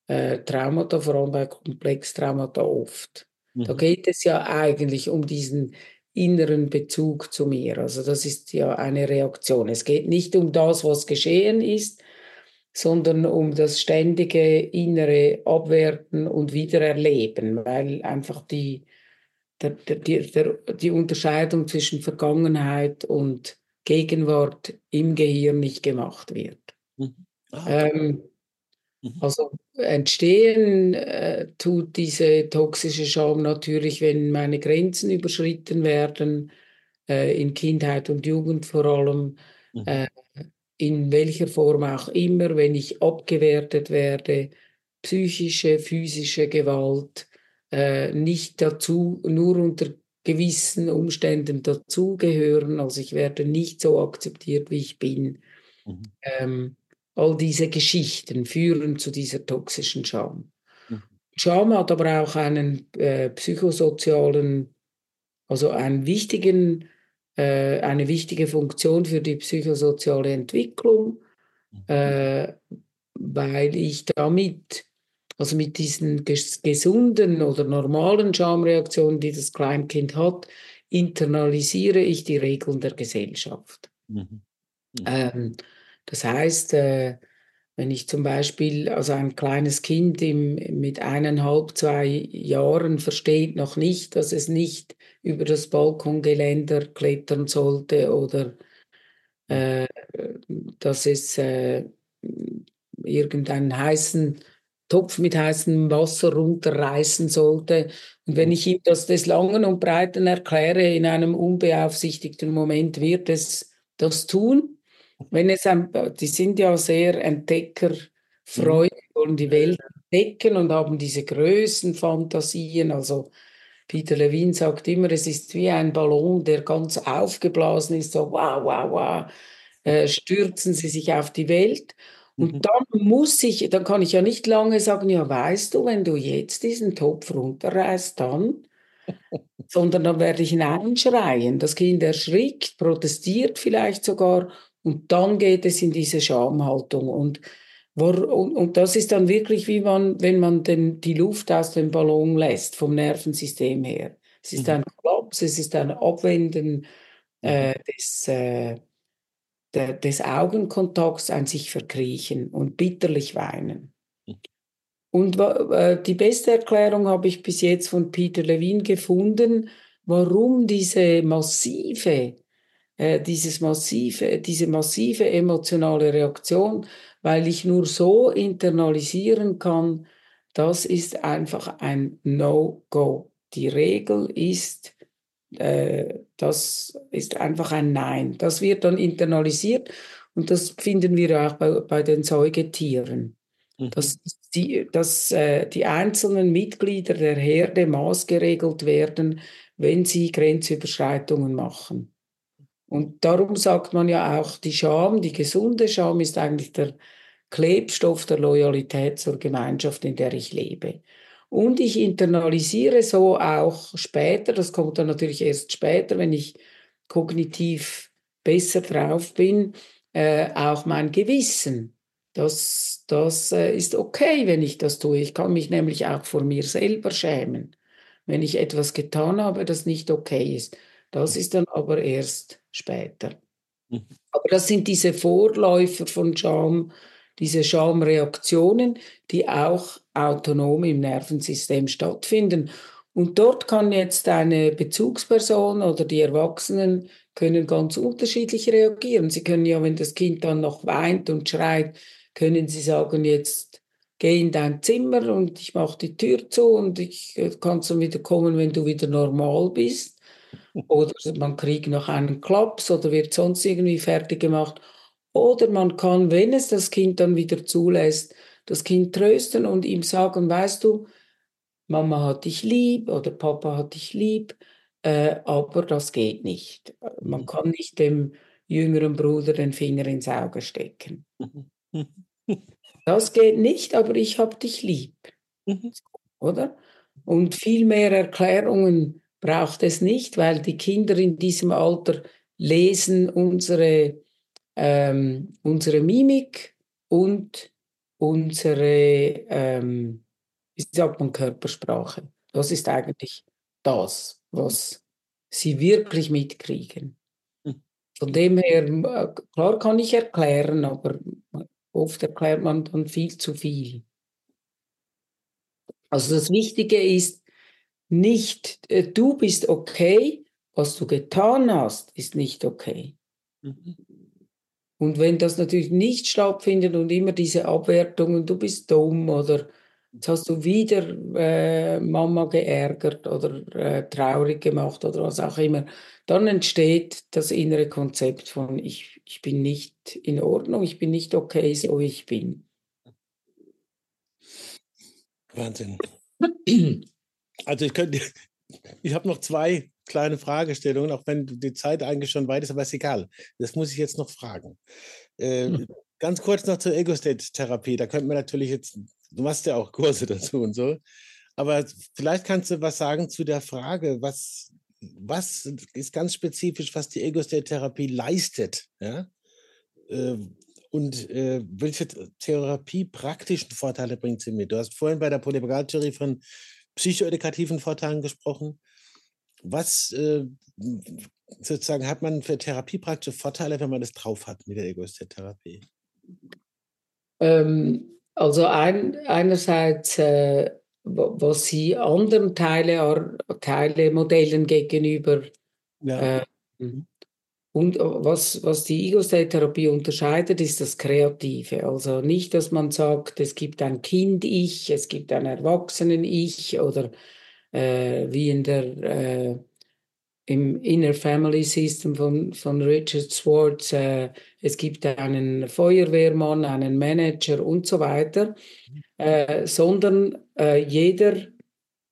äh, Traumata, vor allem bei Komplextraumata oft. Mhm. Da geht es ja eigentlich um diesen inneren Bezug zu mir. Also das ist ja eine Reaktion. Es geht nicht um das, was geschehen ist, sondern um das ständige innere Abwerten und Wiedererleben, weil einfach die, der, der, der, die Unterscheidung zwischen Vergangenheit und Gegenwart im Gehirn nicht gemacht wird. Mhm. Ah, ähm, mhm. Also entstehen äh, tut diese toxische Scham natürlich, wenn meine Grenzen überschritten werden, äh, in Kindheit und Jugend vor allem, mhm. äh, in welcher Form auch immer, wenn ich abgewertet werde, psychische, physische Gewalt, äh, nicht dazu, nur unter gewissen Umständen dazugehören, also ich werde nicht so akzeptiert, wie ich bin. Mhm. Ähm, all diese Geschichten führen zu dieser toxischen Scham. Mhm. Scham hat aber auch einen äh, psychosozialen, also einen wichtigen, äh, eine wichtige Funktion für die psychosoziale Entwicklung, mhm. äh, weil ich damit, also mit diesen ges gesunden oder normalen Schamreaktionen, die das Kleinkind hat, internalisiere ich die Regeln der Gesellschaft. Mhm. Mhm. Ähm, das heißt, äh, wenn ich zum Beispiel, also ein kleines Kind im, mit eineinhalb, zwei Jahren versteht noch nicht, dass es nicht über das Balkongeländer klettern sollte oder äh, dass es äh, irgendeinen heißen Topf mit heißem Wasser runterreißen sollte. Und wenn ich ihm das des Langen und Breiten erkläre, in einem unbeaufsichtigten Moment wird es das tun. Wenn es ein, die sind ja sehr entdeckerfreudig, mhm. wollen die Welt entdecken und haben diese Größenfantasien. Also Peter Levine sagt immer, es ist wie ein Ballon, der ganz aufgeblasen ist, so wow, wow, wow, äh, stürzen sie sich auf die Welt. Und mhm. dann muss ich, dann kann ich ja nicht lange sagen, ja, weißt du, wenn du jetzt diesen Topf runterreißt, dann, <laughs> sondern dann werde ich hineinschreien. Das Kind erschrickt, protestiert vielleicht sogar und dann geht es in diese Schamhaltung. Und, und, und das ist dann wirklich wie man, wenn man den, die Luft aus dem Ballon lässt, vom Nervensystem her. Es ist mhm. ein Kollaps, es ist ein Abwenden äh, mhm. des, äh, de, des Augenkontakts, ein sich verkriechen und bitterlich weinen. Mhm. Und äh, die beste Erklärung habe ich bis jetzt von Peter Levine gefunden, warum diese massive äh, dieses massive, diese massive emotionale Reaktion, weil ich nur so internalisieren kann, das ist einfach ein No-Go. Die Regel ist, äh, das ist einfach ein Nein. Das wird dann internalisiert und das finden wir auch bei, bei den Säugetieren. Mhm. Dass, die, dass äh, die einzelnen Mitglieder der Herde maßgeregelt werden, wenn sie Grenzüberschreitungen machen. Und darum sagt man ja auch, die Scham, die gesunde Scham ist eigentlich der Klebstoff der Loyalität zur Gemeinschaft, in der ich lebe. Und ich internalisiere so auch später, das kommt dann natürlich erst später, wenn ich kognitiv besser drauf bin, äh, auch mein Gewissen. Das, das äh, ist okay, wenn ich das tue. Ich kann mich nämlich auch vor mir selber schämen, wenn ich etwas getan habe, das nicht okay ist. Das ist dann aber erst später. Mhm. Aber das sind diese Vorläufer von Scham, diese Schamreaktionen, die auch autonom im Nervensystem stattfinden. Und dort kann jetzt eine Bezugsperson oder die Erwachsenen können ganz unterschiedlich reagieren. Sie können ja, wenn das Kind dann noch weint und schreit, können Sie sagen, jetzt geh in dein Zimmer und ich mache die Tür zu und ich äh, kannst dann wieder kommen, wenn du wieder normal bist. <laughs> Oder man kriegt noch einen Klaps oder wird sonst irgendwie fertig gemacht. Oder man kann, wenn es das Kind dann wieder zulässt, das Kind trösten und ihm sagen, weißt du, Mama hat dich lieb oder Papa hat dich lieb, äh, aber das geht nicht. Man mhm. kann nicht dem jüngeren Bruder den Finger ins Auge stecken. <laughs> Das geht nicht, aber ich habe dich lieb. Mhm. Oder? Und viel mehr Erklärungen braucht es nicht, weil die Kinder in diesem Alter lesen unsere, ähm, unsere Mimik und unsere, ähm, wie sagt man, Körpersprache. Das ist eigentlich das, was sie wirklich mitkriegen. Hm. Von dem her, äh, klar kann ich erklären, aber oft erklärt man dann viel zu viel. Also das Wichtige ist nicht, äh, du bist okay, was du getan hast, ist nicht okay. Mhm. Und wenn das natürlich nicht stattfindet und immer diese Abwertungen, du bist dumm oder jetzt hast du wieder äh, Mama geärgert oder äh, traurig gemacht oder was auch immer, dann entsteht das innere Konzept von ich, ich bin nicht in Ordnung, ich bin nicht okay, so wie ich bin. Wahnsinn. <clears throat> Also ich könnte, ich habe noch zwei kleine Fragestellungen, auch wenn die Zeit eigentlich schon weit ist, aber ist egal. Das muss ich jetzt noch fragen. Äh, hm. Ganz kurz noch zur Ego-State-Therapie. Da könnte man natürlich jetzt, du machst ja auch Kurse <laughs> dazu und so, aber vielleicht kannst du was sagen zu der Frage, was, was ist ganz spezifisch, was die Ego-State-Therapie leistet? Ja? Äh, und äh, welche Therapie praktischen Vorteile bringt sie mit? Du hast vorhin bei der Polyvagaltheorie von psychoedukativen Vorteilen gesprochen. Was äh, sozusagen hat man für therapiepraktische Vorteile, wenn man das drauf hat mit der Egoistik-Therapie? Ähm, also ein, einerseits, äh, was sie anderen Teile, Teile gegenüber ja. äh, mhm. und was, was die Ego-State-Therapie unterscheidet, ist das Kreative. Also nicht, dass man sagt, es gibt ein Kind-Ich, es gibt ein Erwachsenen-Ich oder äh, wie in der, äh, im Inner Family System von, von Richard Swartz. Äh, es gibt einen Feuerwehrmann, einen Manager und so weiter, äh, sondern äh, jeder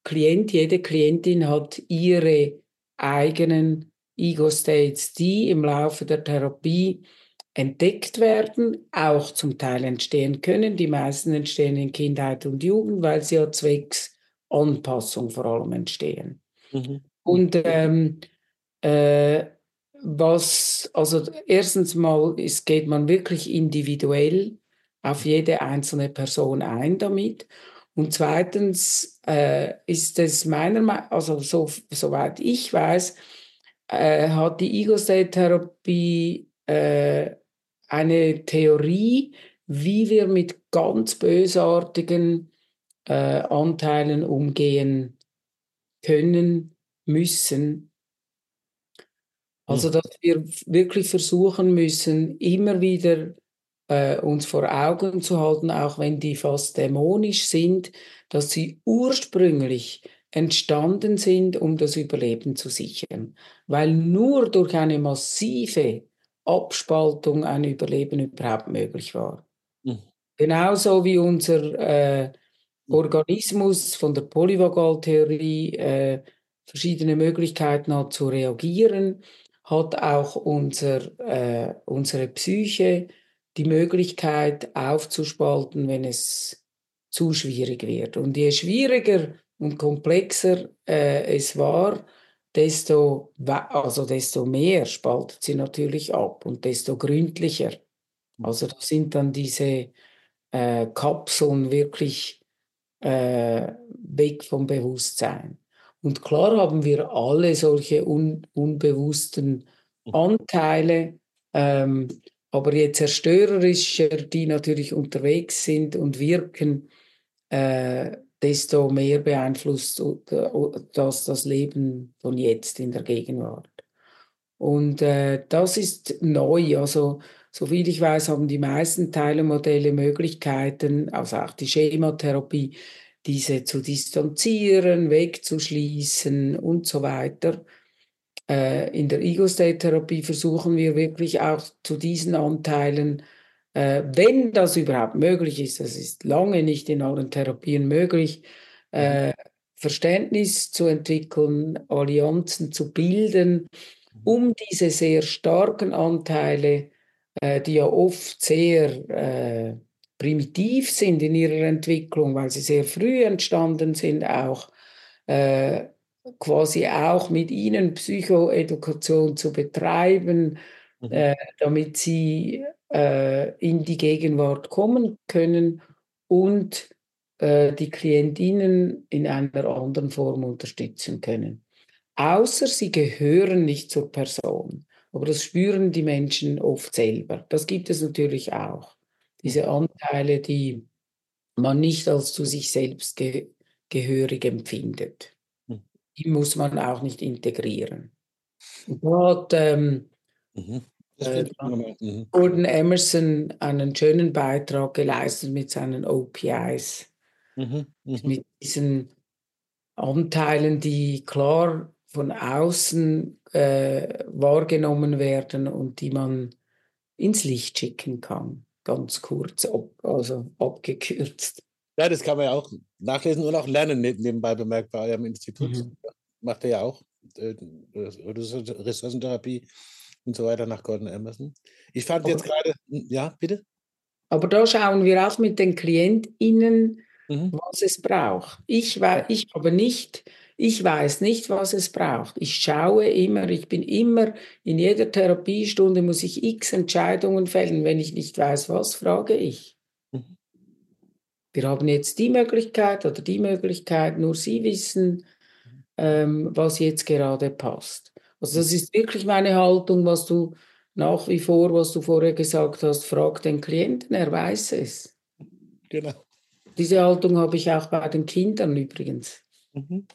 Klient, jede Klientin hat ihre eigenen Ego-States, die im Laufe der Therapie entdeckt werden, auch zum Teil entstehen können. Die meisten entstehen in Kindheit und Jugend, weil sie ja zwecks Anpassung vor allem entstehen. Mhm. Und ähm, äh, was, also erstens mal ist, geht man wirklich individuell auf jede einzelne Person ein damit. Und zweitens äh, ist es meiner Meinung also so, soweit ich weiß, äh, hat die Ego-State-Therapie äh, eine Theorie, wie wir mit ganz bösartigen äh, Anteilen umgehen können, müssen. Also, hm. dass wir wirklich versuchen müssen, immer wieder äh, uns vor Augen zu halten, auch wenn die fast dämonisch sind, dass sie ursprünglich entstanden sind, um das Überleben zu sichern. Weil nur durch eine massive Abspaltung ein Überleben überhaupt möglich war. Mhm. Genauso wie unser äh, Organismus von der Polyvagaltheorie äh, verschiedene Möglichkeiten hat zu reagieren, hat auch unser, äh, unsere Psyche die Möglichkeit aufzuspalten, wenn es zu schwierig wird. Und je schwieriger und komplexer äh, es war, desto, also desto mehr spaltet sie natürlich ab und desto gründlicher. Also da sind dann diese äh, Kapseln wirklich äh, weg vom Bewusstsein. Und klar haben wir alle solche un unbewussten mhm. Anteile, ähm, aber je zerstörerischer die natürlich unterwegs sind und wirken, äh, desto mehr beeinflusst das das Leben von jetzt in der Gegenwart. Und äh, das ist neu. Also Soviel ich weiß, haben die meisten Teilmodelle Möglichkeiten, also auch die Schematherapie, diese zu distanzieren, wegzuschließen und so weiter. Äh, in der Ego-State-Therapie versuchen wir wirklich auch zu diesen Anteilen, äh, wenn das überhaupt möglich ist, das ist lange nicht in allen Therapien möglich, äh, Verständnis zu entwickeln, Allianzen zu bilden, um diese sehr starken Anteile, äh, die ja oft sehr äh, primitiv sind in ihrer Entwicklung, weil sie sehr früh entstanden sind, auch äh, quasi auch mit ihnen Psychoedukation zu betreiben, mhm. äh, damit sie äh, in die Gegenwart kommen können und äh, die Klientinnen in einer anderen Form unterstützen können. Außer sie gehören nicht zur Person. Aber das spüren die Menschen oft selber. Das gibt es natürlich auch. Diese. Anteile, die man nicht als zu sich selbst ge gehörig empfindet. Mhm. Die muss man auch nicht integrieren. Und dort ähm, mhm. äh, mhm. Gordon Emerson einen schönen Beitrag geleistet mit seinen OPIs. Mhm, mhm. Mit diesen Anteilen, die klar von außen äh, wahrgenommen werden und die man ins Licht schicken kann. Ganz kurz, ab, also abgekürzt. Ja, das kann man ja auch nachlesen und auch lernen, ne, nebenbei bemerkt bei eurem Institut. Mhm. Macht er ja auch äh, Ressourcentherapie und so weiter nach Gordon Emerson. Ich fand aber, jetzt gerade, ja, bitte? Aber da schauen wir auch mit den KlientInnen mhm. was es braucht. Ich, ich aber nicht, ich weiß nicht, was es braucht. Ich schaue immer, ich bin immer, in jeder Therapiestunde muss ich x Entscheidungen fällen. Wenn ich nicht weiß, was, frage ich. Mhm. Wir haben jetzt die Möglichkeit oder die Möglichkeit, nur Sie wissen, ähm, was jetzt gerade passt. Also das ist wirklich meine Haltung, was du nach wie vor, was du vorher gesagt hast, frag den Klienten, er weiß es. Genau. Diese Haltung habe ich auch bei den Kindern übrigens. Mhm.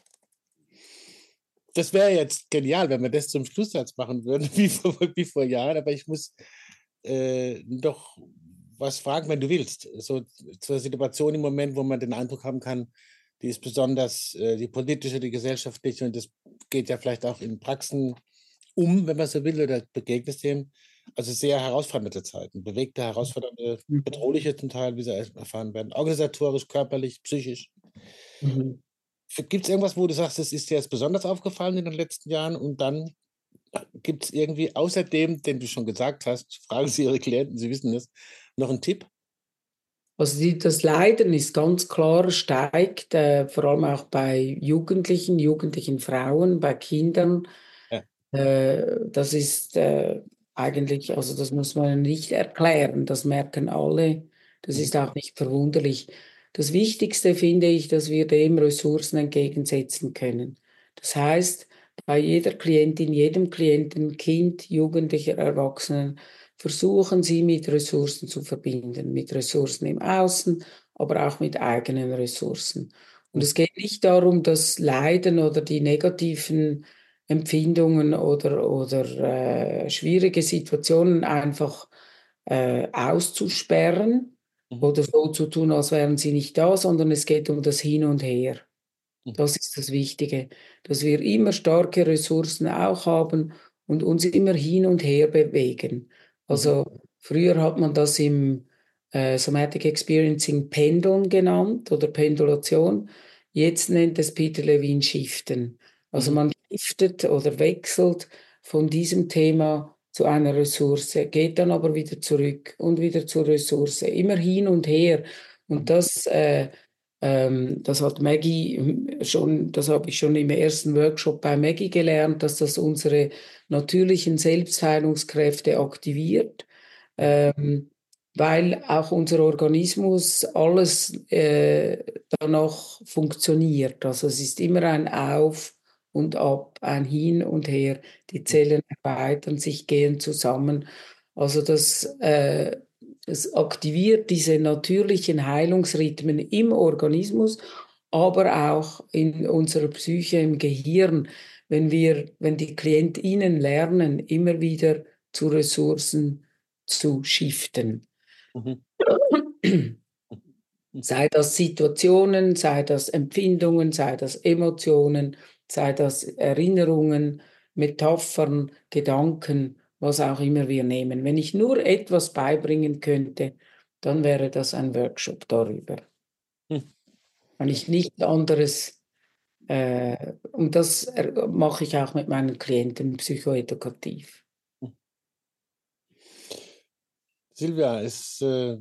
Das wäre jetzt genial, wenn wir das zum Schlusssatz machen würden, <laughs> wie vor, wie vor Jahren. Aber ich muss äh, doch was fragen, wenn du willst. So zur Situation im Moment, wo man den Eindruck haben kann, die ist besonders äh, die politische, die gesellschaftliche und das geht ja vielleicht auch in Praxen um, wenn man so will, oder begegnet dem. Also sehr herausfordernde Zeiten, bewegte, herausfordernde, mhm. bedrohliche zum Teil, wie sie erfahren werden, organisatorisch, körperlich, psychisch. Mhm. Gibt es irgendwas, wo du sagst, das ist dir jetzt besonders aufgefallen in den letzten Jahren und dann gibt es irgendwie außerdem, den du schon gesagt hast, <laughs> fragen Sie Ihre Klienten, Sie wissen es, noch einen Tipp? Also die, das Leiden ist ganz klar steigt, äh, vor allem auch bei Jugendlichen, jugendlichen Frauen, bei Kindern. Ja. Äh, das ist äh, eigentlich, also das muss man nicht erklären, das merken alle, das ist auch nicht verwunderlich. Das Wichtigste finde ich, dass wir dem Ressourcen entgegensetzen können. Das heißt, bei jeder Klientin, jedem Klienten, Kind, Jugendlicher, Erwachsenen, versuchen Sie mit Ressourcen zu verbinden, mit Ressourcen im Außen, aber auch mit eigenen Ressourcen. Und es geht nicht darum, das Leiden oder die negativen Empfindungen oder, oder äh, schwierige Situationen einfach äh, auszusperren. Oder so zu tun, als wären sie nicht da, sondern es geht um das Hin und Her. Mhm. Das ist das Wichtige, dass wir immer starke Ressourcen auch haben und uns immer hin und her bewegen. Also mhm. früher hat man das im äh, Somatic Experiencing Pendeln genannt oder Pendulation. Jetzt nennt es Peter Levine Shiften. Also mhm. man shiftet oder wechselt von diesem Thema zu einer Ressource, geht dann aber wieder zurück und wieder zur Ressource, immer hin und her. Und das, äh, ähm, das hat Maggie schon, das habe ich schon im ersten Workshop bei Maggie gelernt, dass das unsere natürlichen Selbstheilungskräfte aktiviert. Ähm, weil auch unser Organismus alles äh, danach funktioniert. Also es ist immer ein Auf und ab, ein Hin und Her. Die Zellen erweitern sich, gehen zusammen. Also das, äh, das aktiviert diese natürlichen Heilungsrhythmen im Organismus, aber auch in unserer Psyche, im Gehirn. Wenn wir, wenn die KlientInnen lernen, immer wieder zu Ressourcen zu shiften. Mhm. sei das Situationen, sei das Empfindungen, sei das Emotionen, sei das Erinnerungen, Metaphern, Gedanken, was auch immer wir nehmen. Wenn ich nur etwas beibringen könnte, dann wäre das ein Workshop darüber. Hm. Wenn ich nichts anderes, äh, und das mache ich auch mit meinen Klienten psychoedukativ. Hm. Silvia, es, äh,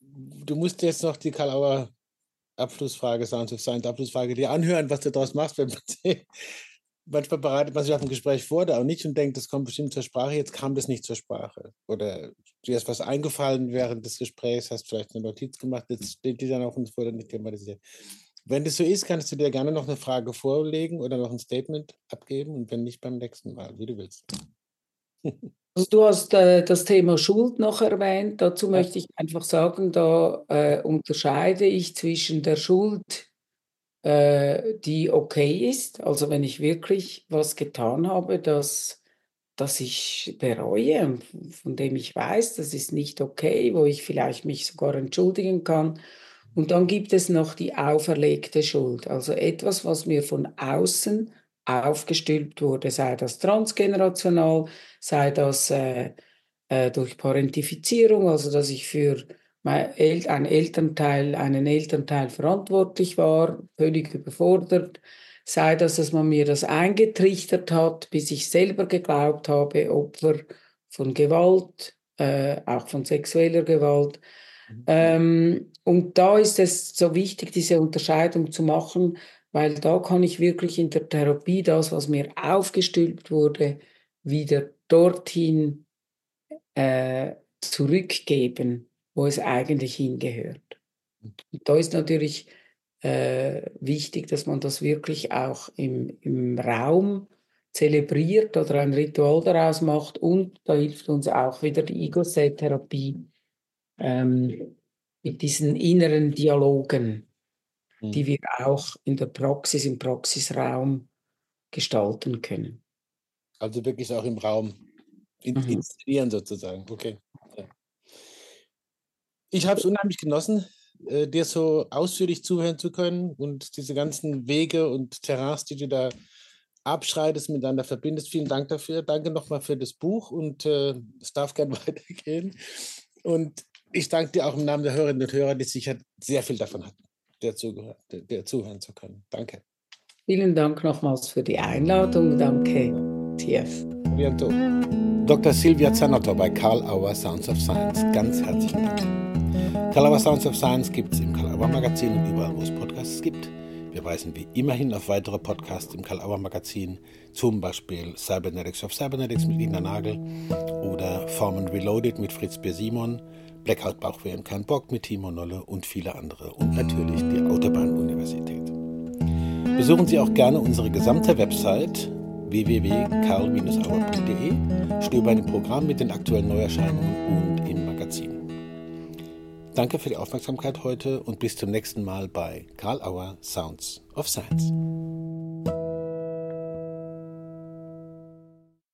du musst jetzt noch die Karl Abschlussfrage, Sounds of Science Abschlussfrage dir anhören, was du daraus machst, wenn man <laughs> manchmal bereitet man sich auf ein Gespräch vor, da auch nicht und denkt, das kommt bestimmt zur Sprache, jetzt kam das nicht zur Sprache. Oder dir ist was eingefallen während des Gesprächs, hast vielleicht eine Notiz gemacht, jetzt steht die dann auf uns vor, nicht thematisiert. Wenn das so ist, kannst du dir gerne noch eine Frage vorlegen oder noch ein Statement abgeben und wenn nicht beim nächsten Mal, wie du willst. <laughs> Also du hast äh, das Thema Schuld noch erwähnt. Dazu möchte ich einfach sagen, da äh, unterscheide ich zwischen der Schuld, äh, die okay ist. Also wenn ich wirklich was getan habe, das, das ich bereue von dem ich weiß, das ist nicht okay, wo ich vielleicht mich sogar entschuldigen kann. Und dann gibt es noch die auferlegte Schuld, also etwas, was mir von außen aufgestülpt wurde, sei das transgenerational, sei das äh, äh, durch Parentifizierung, also dass ich für ein Elternteil, einen Elternteil verantwortlich war, völlig überfordert, sei das, dass man mir das eingetrichtert hat, bis ich selber geglaubt habe, Opfer von Gewalt, äh, auch von sexueller Gewalt. Mhm. Ähm, und da ist es so wichtig, diese Unterscheidung zu machen, weil da kann ich wirklich in der Therapie das, was mir aufgestülpt wurde, wieder dorthin äh, zurückgeben wo es eigentlich hingehört. Und da ist natürlich äh, wichtig, dass man das wirklich auch im, im Raum zelebriert oder ein Ritual daraus macht. Und da hilft uns auch wieder die Ego-Set-Therapie ähm, mit diesen inneren Dialogen, mhm. die wir auch in der Praxis, im Praxisraum gestalten können. Also wirklich auch im Raum in, mhm. inszenieren sozusagen. Okay. Ich habe es unheimlich genossen, äh, dir so ausführlich zuhören zu können und diese ganzen Wege und Terrains, die du da abschreitest, miteinander verbindest. Vielen Dank dafür. Danke nochmal für das Buch und äh, es darf gerne <laughs> weitergehen. Und ich danke dir auch im Namen der Hörerinnen und Hörer, die sicher sehr viel davon hatten, der, der, der zuhören zu können. Danke. Vielen Dank nochmals für die Einladung. Danke, TF. Bientôt. Dr. Silvia Zanotto bei Karl Auer Sounds of Science. Ganz herzlichen Dank. Calabar Sounds of Science gibt es im Calabar Magazin und überall, wo es Podcasts gibt. Wir weisen wie immer hin auf weitere Podcasts im Calabar Magazin, zum Beispiel Cybernetics of Cybernetics mit Lina Nagel oder Formen Reloaded mit Fritz B. Simon, Blackout Bauchweh und kein Bock mit Timo Nolle und viele andere und natürlich die Autobahn-Universität. Besuchen Sie auch gerne unsere gesamte Website www.karl-auer.de, stöbern im Programm mit den aktuellen Neuerscheinungen und im Magazin. Danke für die Aufmerksamkeit heute und bis zum nächsten Mal bei Karl Auer Sounds of Science.